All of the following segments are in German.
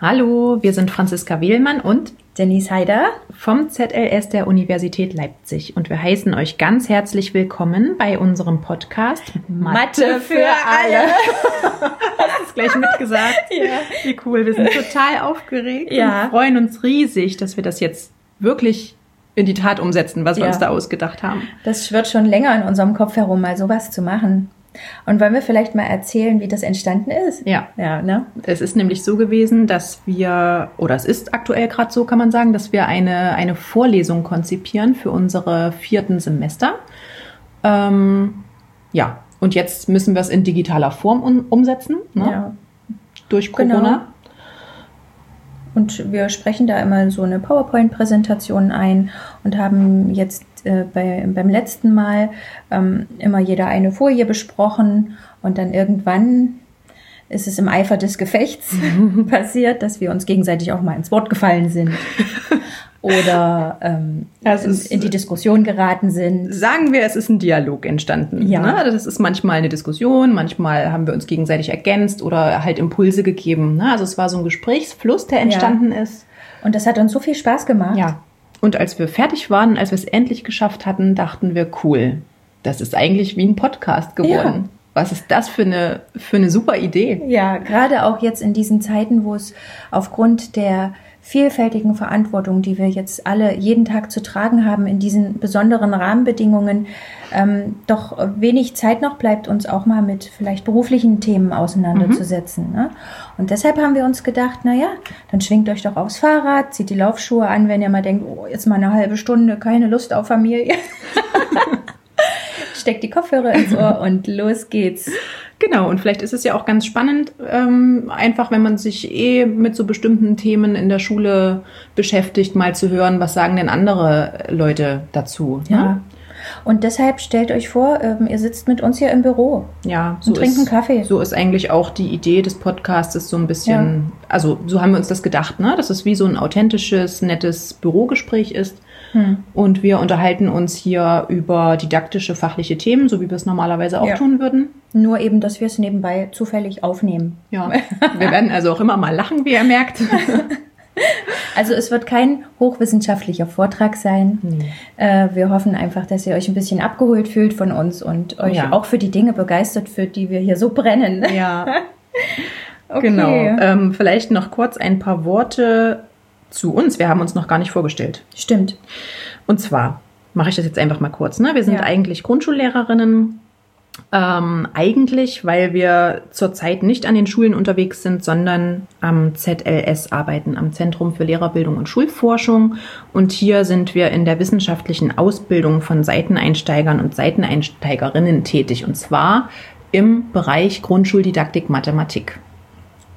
Hallo, wir sind Franziska Wehlmann und Denise Heider vom ZLS der Universität Leipzig und wir heißen euch ganz herzlich willkommen bei unserem Podcast Mathe für alle. Hast du es gleich mitgesagt? Ja. Wie cool, wir sind total aufgeregt Ja. und freuen uns riesig, dass wir das jetzt wirklich in die Tat umsetzen, was wir Ja. uns da ausgedacht haben. Das schwirrt schon länger in unserem Kopf herum, mal sowas zu machen. Und wollen wir vielleicht mal erzählen, wie das entstanden ist? Ja. Ja, ne? Es ist nämlich so gewesen, dass wir, oder es ist aktuell gerade so, kann man sagen, dass wir eine, eine Vorlesung konzipieren für unsere vierten Semester. Ähm, ja, und jetzt müssen wir es in digitaler Form um, umsetzen, ne? Ja. durch Genau. Corona. Und wir sprechen da immer so eine PowerPoint-Präsentation ein und haben jetzt äh, bei, beim letzten Mal ähm, immer jeder eine Folie besprochen und dann irgendwann ist es im Eifer des Gefechts passiert, dass wir uns gegenseitig auch mal ins Wort gefallen sind oder ähm, Das in, in die Diskussion geraten sind. Sagen wir, es ist ein Dialog entstanden. Ja. Ne? Das ist manchmal eine Diskussion, manchmal haben wir uns gegenseitig ergänzt oder halt Impulse gegeben. Ne? Also es war so ein Gesprächsfluss, der entstanden ist. Und das hat uns so viel Spaß gemacht. Ja. Und als wir fertig waren, als wir es endlich geschafft hatten, dachten wir, cool, das ist eigentlich wie ein Podcast geworden. Was ist das für eine, für eine super Idee? Ja, gerade auch jetzt in diesen Zeiten, wo es aufgrund der vielfältigen Verantwortung, die wir jetzt alle jeden Tag zu tragen haben, in diesen besonderen Rahmenbedingungen, ähm, doch wenig Zeit noch bleibt, uns auch mal mit vielleicht beruflichen Themen auseinanderzusetzen. Ne? Und deshalb haben wir uns gedacht, na ja, dann schwingt euch doch aufs Fahrrad, zieht die Laufschuhe an, wenn ihr mal denkt, oh, jetzt mal eine halbe Stunde, keine Lust auf Familie. Steckt die Kopfhörer ins Ohr und los geht's. Genau, und vielleicht ist es ja auch ganz spannend, ähm, einfach wenn man sich eh mit so bestimmten Themen in der Schule beschäftigt, mal zu hören, was sagen denn andere Leute dazu. Ja. Ne? Und deshalb stellt euch vor, ähm, ihr sitzt mit uns hier im Büro. Ja, Und trinken ist, Kaffee. So ist eigentlich auch die Idee des Podcasts so ein bisschen, also so haben wir uns das gedacht, ne? dass es wie so ein authentisches, nettes Bürogespräch ist. Hm. Und wir unterhalten uns hier über didaktische, fachliche Themen, so wie wir es normalerweise auch Ja. tun würden. Nur eben, dass wir es nebenbei zufällig aufnehmen. Ja, wir werden also auch immer mal lachen, wie ihr merkt. Also es wird kein hochwissenschaftlicher Vortrag sein. Äh, wir hoffen einfach, dass ihr euch ein bisschen abgeholt fühlt von uns und euch Ja. auch für die Dinge begeistert, für die wir hier so brennen. Ja, Okay. genau. Ähm, vielleicht noch kurz ein paar Worte zu uns. Wir haben uns noch gar nicht vorgestellt. Stimmt. Und zwar mache ich das jetzt einfach mal kurz. Ne? Wir sind Ja. eigentlich Grundschullehrerinnen. Ähm, eigentlich, weil wir zurzeit nicht an den Schulen unterwegs sind, sondern am ZLS arbeiten, am Zentrum für Lehrerbildung und Schulforschung. Und hier sind wir in der wissenschaftlichen Ausbildung von Seiteneinsteigern und Seiteneinsteigerinnen tätig. Und zwar im Bereich Grundschuldidaktik Mathematik.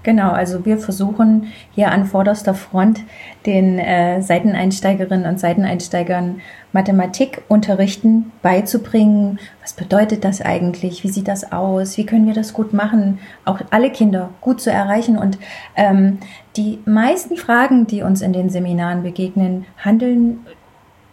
Genau, also wir versuchen hier an vorderster Front den äh, Seiteneinsteigerinnen und Seiteneinsteigern Mathematik unterrichten, beizubringen. Was bedeutet das eigentlich? Wie sieht das aus? Wie können wir das gut machen? Auch alle Kinder gut zu erreichen. Und ähm, die meisten Fragen, die uns in den Seminaren begegnen, handeln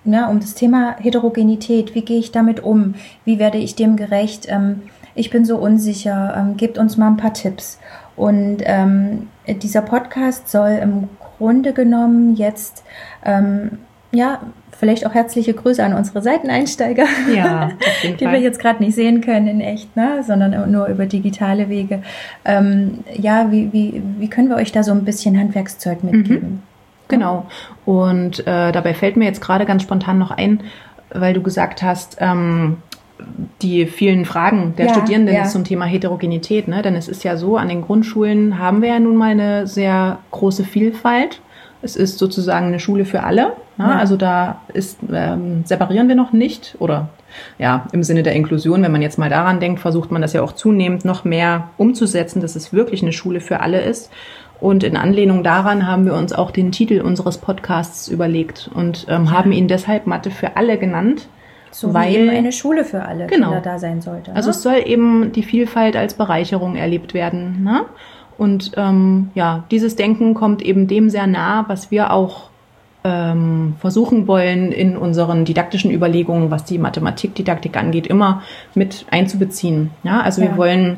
ja, um das Thema Heterogenität. Wie gehe ich damit um? Wie werde ich dem gerecht? Ähm, ich bin so unsicher. Ähm, gebt uns mal ein paar Tipps. Und ähm, dieser Podcast soll im Grunde genommen jetzt, ähm, ja, vielleicht auch herzliche Grüße an unsere Seiteneinsteiger, Ja, die wir jetzt gerade nicht sehen können in echt, ne? sondern nur über digitale Wege. Ähm, ja, wie, wie, wie können wir euch da so ein bisschen Handwerkszeug mitgeben? Genau. Und äh, dabei fällt mir jetzt gerade ganz spontan noch ein, weil du gesagt hast, ähm, die vielen Fragen der Ja, Studierenden ja. zum Thema Heterogenität. Ne? Denn es ist ja so, an den Grundschulen haben wir ja nun mal eine sehr große Vielfalt. Es ist sozusagen eine Schule für alle. Ne? Ja. Also da ist, ähm, separieren wir noch nicht oder ja, im Sinne der Inklusion, wenn man jetzt mal daran denkt, versucht man das ja auch zunehmend noch mehr umzusetzen, dass es wirklich eine Schule für alle ist. Und in Anlehnung daran haben wir uns auch den Titel unseres Podcasts überlegt und ähm, haben ihn deshalb Mathe für alle genannt. So Weil- wie eben eine Schule für alle Genau. Kinder da sein sollte. Also ne? es soll eben die Vielfalt als Bereicherung erlebt werden. Ne? Und ähm, ja, dieses Denken kommt eben dem sehr nah, was wir auch ähm, versuchen wollen, in unseren didaktischen Überlegungen, was die Mathematikdidaktik angeht, immer mit einzubeziehen. Ja, also Ja. wir wollen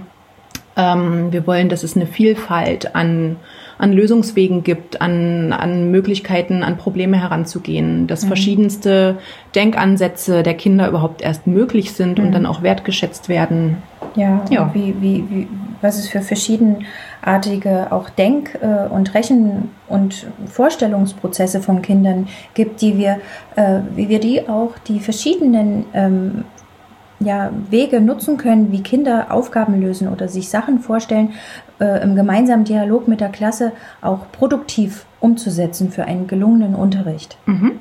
Ähm, wir wollen, dass es eine Vielfalt an, an Lösungswegen gibt, an, an Möglichkeiten, an Probleme heranzugehen, dass mhm. verschiedenste Denkansätze der Kinder überhaupt erst möglich sind mhm. und dann auch wertgeschätzt werden. Ja, ja. Wie, wie, wie, was es für verschiedenartige auch Denk- äh, und Rechen- und Vorstellungsprozesse von Kindern gibt, die wir, äh, wie wir die auch die verschiedenen ähm, ja, Wege nutzen können, wie Kinder Aufgaben lösen oder sich Sachen vorstellen, äh, im gemeinsamen Dialog mit der Klasse auch produktiv umzusetzen für einen gelungenen Unterricht. Mhm.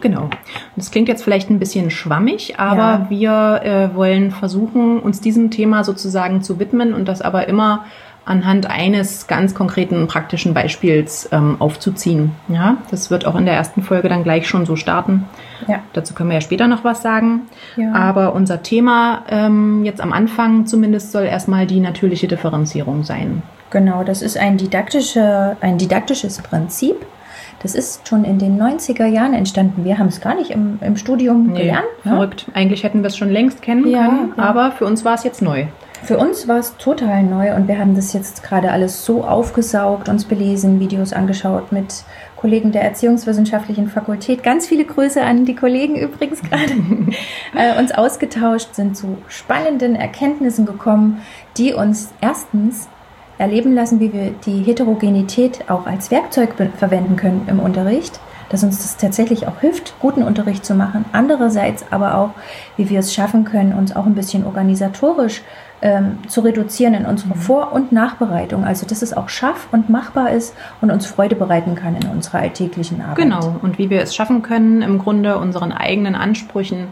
Genau. Das klingt jetzt vielleicht ein bisschen schwammig, aber ja. wir äh, wollen versuchen, uns diesem Thema sozusagen zu widmen und das aber immer anhand eines ganz konkreten praktischen Beispiels ähm, aufzuziehen. Ja, das wird auch in der ersten Folge dann gleich schon so starten. Ja. Dazu können wir ja später noch was sagen. Ja. Aber unser Thema ähm, jetzt am Anfang zumindest soll erstmal die natürliche Differenzierung sein. Genau, das ist ein, didaktische, ein didaktisches Prinzip. Das ist schon in den 90er Jahren entstanden. Wir haben es gar nicht im, im Studium nee, gelernt. Ne? Verrückt. Eigentlich hätten wir es schon längst kennen ja, können, aber für uns war es jetzt neu. Für uns war es total neu und wir haben das jetzt gerade alles so aufgesaugt, uns belesen, Videos angeschaut mit Kollegen der Erziehungswissenschaftlichen Fakultät. Ganz viele Grüße an die Kollegen übrigens gerade. äh, uns ausgetauscht, sind zu spannenden Erkenntnissen gekommen, die uns erstens erleben lassen, wie wir die Heterogenität auch als Werkzeug verwenden können im Unterricht dass uns das tatsächlich auch hilft, guten Unterricht zu machen. Andererseits aber auch, wie wir es schaffen können, uns auch ein bisschen organisatorisch ähm, zu reduzieren in unserer mhm. Vor- und Nachbereitung. Also, dass es auch schaff und machbar ist und uns Freude bereiten kann in unserer alltäglichen Arbeit. Genau. Und wie wir es schaffen können, im Grunde unseren eigenen Ansprüchen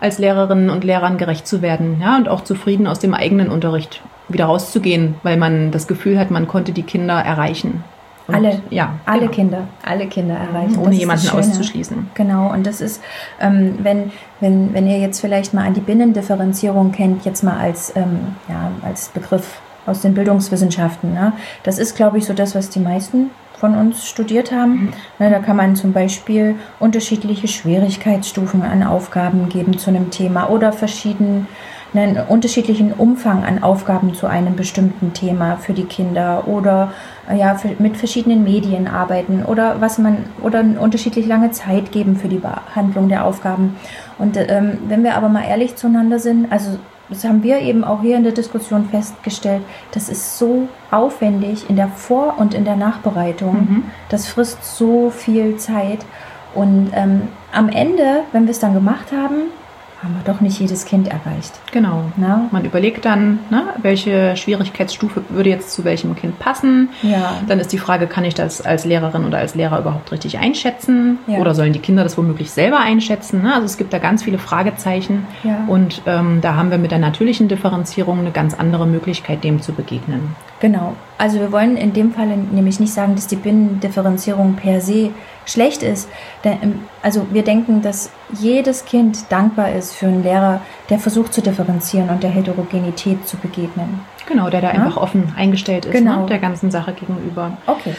als Lehrerinnen und Lehrern gerecht zu werden, ja, und auch zufrieden aus dem eigenen Unterricht wieder rauszugehen, weil man das Gefühl hat, man konnte die Kinder erreichen. Und alle, ja, alle genau. Kinder, alle Kinder erreichen. Ohne jemanden auszuschließen. Genau, und das ist, ähm, wenn, wenn, wenn ihr jetzt vielleicht mal an die Binnendifferenzierung kennt, jetzt mal als, ähm, ja, als Begriff aus den Bildungswissenschaften. Ne? Das ist, glaube ich, so das, was die meisten von uns studiert haben. Mhm. Ne, da kann man zum Beispiel unterschiedliche Schwierigkeitsstufen an Aufgaben geben zu einem Thema oder verschiedene einen unterschiedlichen Umfang an Aufgaben zu einem bestimmten Thema für die Kinder oder äh, ja, mit verschiedenen Medien arbeiten oder was man oder unterschiedlich lange Zeit geben für die Behandlung der Aufgaben. Und ähm, wenn wir aber mal ehrlich zueinander sind, also das haben wir eben auch hier in der Diskussion festgestellt, das ist so aufwendig in der Vor- und in der Nachbereitung. Mhm. Das frisst so viel Zeit. Und ähm, am Ende, wenn wir es dann gemacht haben, haben wir doch nicht jedes Kind erreicht. Genau. Na? Man überlegt dann, ne, welche Schwierigkeitsstufe würde jetzt zu welchem Kind passen. Ja. Dann ist die Frage, kann ich das als Lehrerin oder als Lehrer überhaupt richtig einschätzen? Ja. Oder sollen die Kinder das womöglich selber einschätzen? Ne? Also es gibt da ganz viele Fragezeichen. Ja. Und ähm, da haben wir mit der natürlichen Differenzierung eine ganz andere Möglichkeit, dem zu begegnen. Genau. Also wir wollen in dem Fall nämlich nicht sagen, dass die Binnendifferenzierung per se schlecht ist. Ähm, also wir denken, dass jedes Kind dankbar ist für einen Lehrer, der versucht zu differenzieren und der Heterogenität zu begegnen. Genau, der da ja? einfach offen eingestellt ist genau. ne, der ganzen Sache gegenüber. Okay.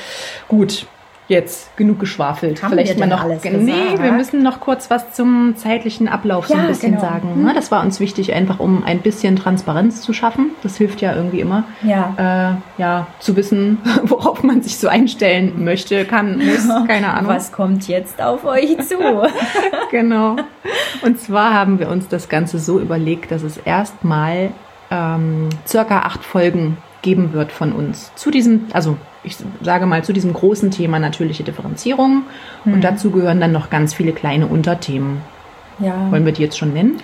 Gut, Jetzt genug geschwafelt. Haben Vielleicht mal noch. Alles nee, gesagt? wir müssen noch kurz was zum zeitlichen Ablauf ja, so ein bisschen genau. sagen. Hm. Das war uns wichtig, einfach um ein bisschen Transparenz zu schaffen. Das hilft ja irgendwie immer. Ja. Äh, ja, zu wissen, worauf man sich so einstellen möchte, kann, muss, keine Ahnung. Was kommt jetzt auf euch zu? genau. Und zwar haben wir uns das Ganze so überlegt, dass es erstmal ähm, circa acht Folgen geben wird von uns zu diesem, also ich sage mal, zu diesem großen Thema natürliche Differenzierung. Mhm. Und dazu gehören dann noch ganz viele kleine Unterthemen. Ja. Wollen wir die jetzt schon nennen?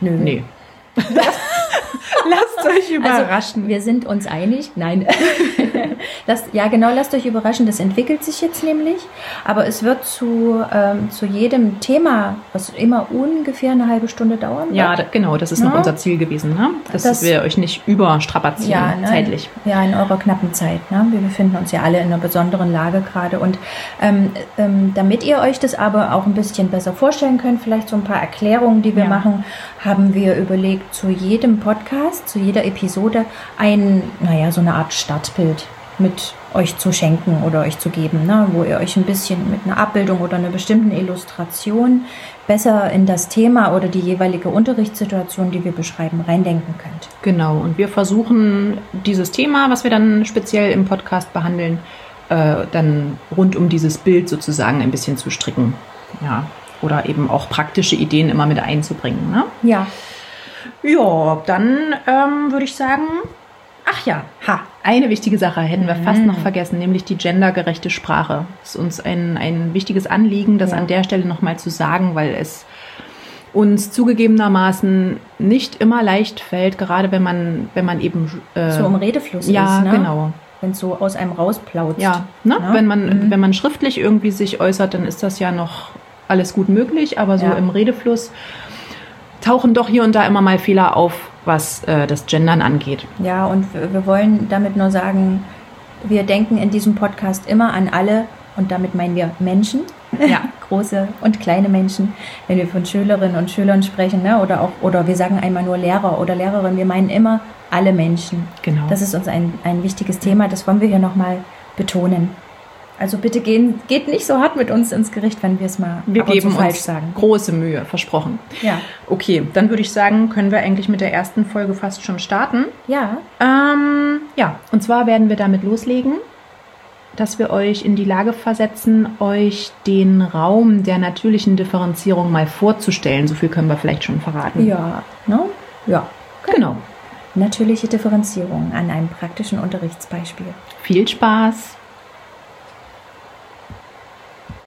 Nö. Nee. Lasst euch also, überraschen. Also, wir sind uns einig. Nein. lasst, ja, genau, lasst euch überraschen. Das entwickelt sich jetzt nämlich. Aber es wird zu, ähm, zu jedem Thema, was immer ungefähr eine halbe Stunde dauern Ja, da, genau. Das ist ja. noch unser Ziel gewesen, ne? dass das, wir euch nicht überstrapazieren ja, ne, zeitlich. Ja, in eurer knappen Zeit. Ne? Wir befinden uns ja alle in einer besonderen Lage gerade. Und ähm, ähm, damit ihr euch das aber auch ein bisschen besser vorstellen könnt, vielleicht so ein paar Erklärungen, die wir ja. machen, haben wir überlegt, zu jedem Podcast, zu jeder Episode ein, naja, so eine Art Startbild mit euch zu schenken oder euch zu geben, ne? wo ihr euch ein bisschen mit einer Abbildung oder einer bestimmten Illustration besser in das Thema oder die jeweilige Unterrichtssituation, die wir beschreiben, reindenken könnt. Genau, und wir versuchen dieses Thema, was wir dann speziell im Podcast behandeln, äh, dann rund um dieses Bild sozusagen ein bisschen zu stricken. Ja, oder eben auch praktische Ideen immer mit einzubringen. Ne? Ja. Ja, dann ähm, würde ich sagen, ach ja, ha, eine wichtige Sache hätten wir fast noch vergessen, nämlich die gendergerechte Sprache. Das ist uns ein, ein wichtiges Anliegen, das Ja. an der Stelle nochmal zu sagen, weil es uns zugegebenermaßen nicht immer leicht fällt, gerade wenn man, wenn man eben äh, So im Redefluss ja, ist, ne? genau. Wenn es so aus einem rausplautzt. Ja, ne? Ja. wenn man Mhm. wenn man schriftlich irgendwie sich äußert, dann ist das ja noch alles gut möglich, aber so Ja. im Redefluss tauchen doch hier und da immer mal Fehler auf, was äh, das Gendern angeht. Ja, und wir wir wollen damit nur sagen, wir denken in diesem Podcast immer an alle und damit meinen wir Menschen, Ja. große und kleine Menschen, wenn wir von Schülerinnen und Schülern sprechen, ne? oder auch, oder wir sagen einmal nur Lehrer oder Lehrerin, wir meinen immer alle Menschen. Genau. Das ist uns ein, ein wichtiges Thema, das wollen wir hier nochmal betonen. Also bitte gehen, geht nicht so hart mit uns ins Gericht, wenn wir es mal Wir geben falsch uns sagen. große Mühe, versprochen. Ja. Okay, dann würde ich sagen, können wir eigentlich mit der ersten Folge fast schon starten. Ja, Ähm, ja, und zwar werden wir damit loslegen, dass wir euch in die Lage versetzen, euch den Raum der natürlichen Differenzierung mal vorzustellen. So viel können wir vielleicht schon verraten. ja, ne? Ja. Genau. Natürliche Differenzierung an einem praktischen Unterrichtsbeispiel. Viel Spaß!